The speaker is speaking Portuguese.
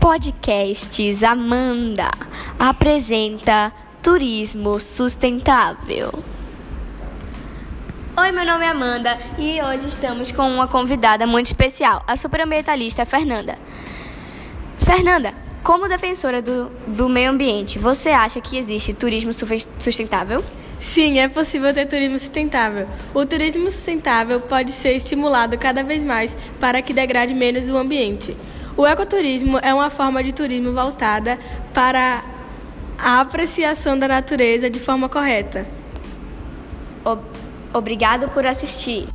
Podcasts Amanda apresenta Turismo Sustentável. Oi, meu nome é Amanda e hoje estamos com uma convidada muito especial, a superambientalista Fernanda. Fernanda, como defensora do, do meio ambiente, você acha que existe turismo sustentável? Sim, é possível ter turismo sustentável. O turismo sustentável pode ser estimulado cada vez mais para que degrade menos o ambiente. O ecoturismo é uma forma de turismo voltada para a apreciação da natureza de forma correta. Obrigado por assistir.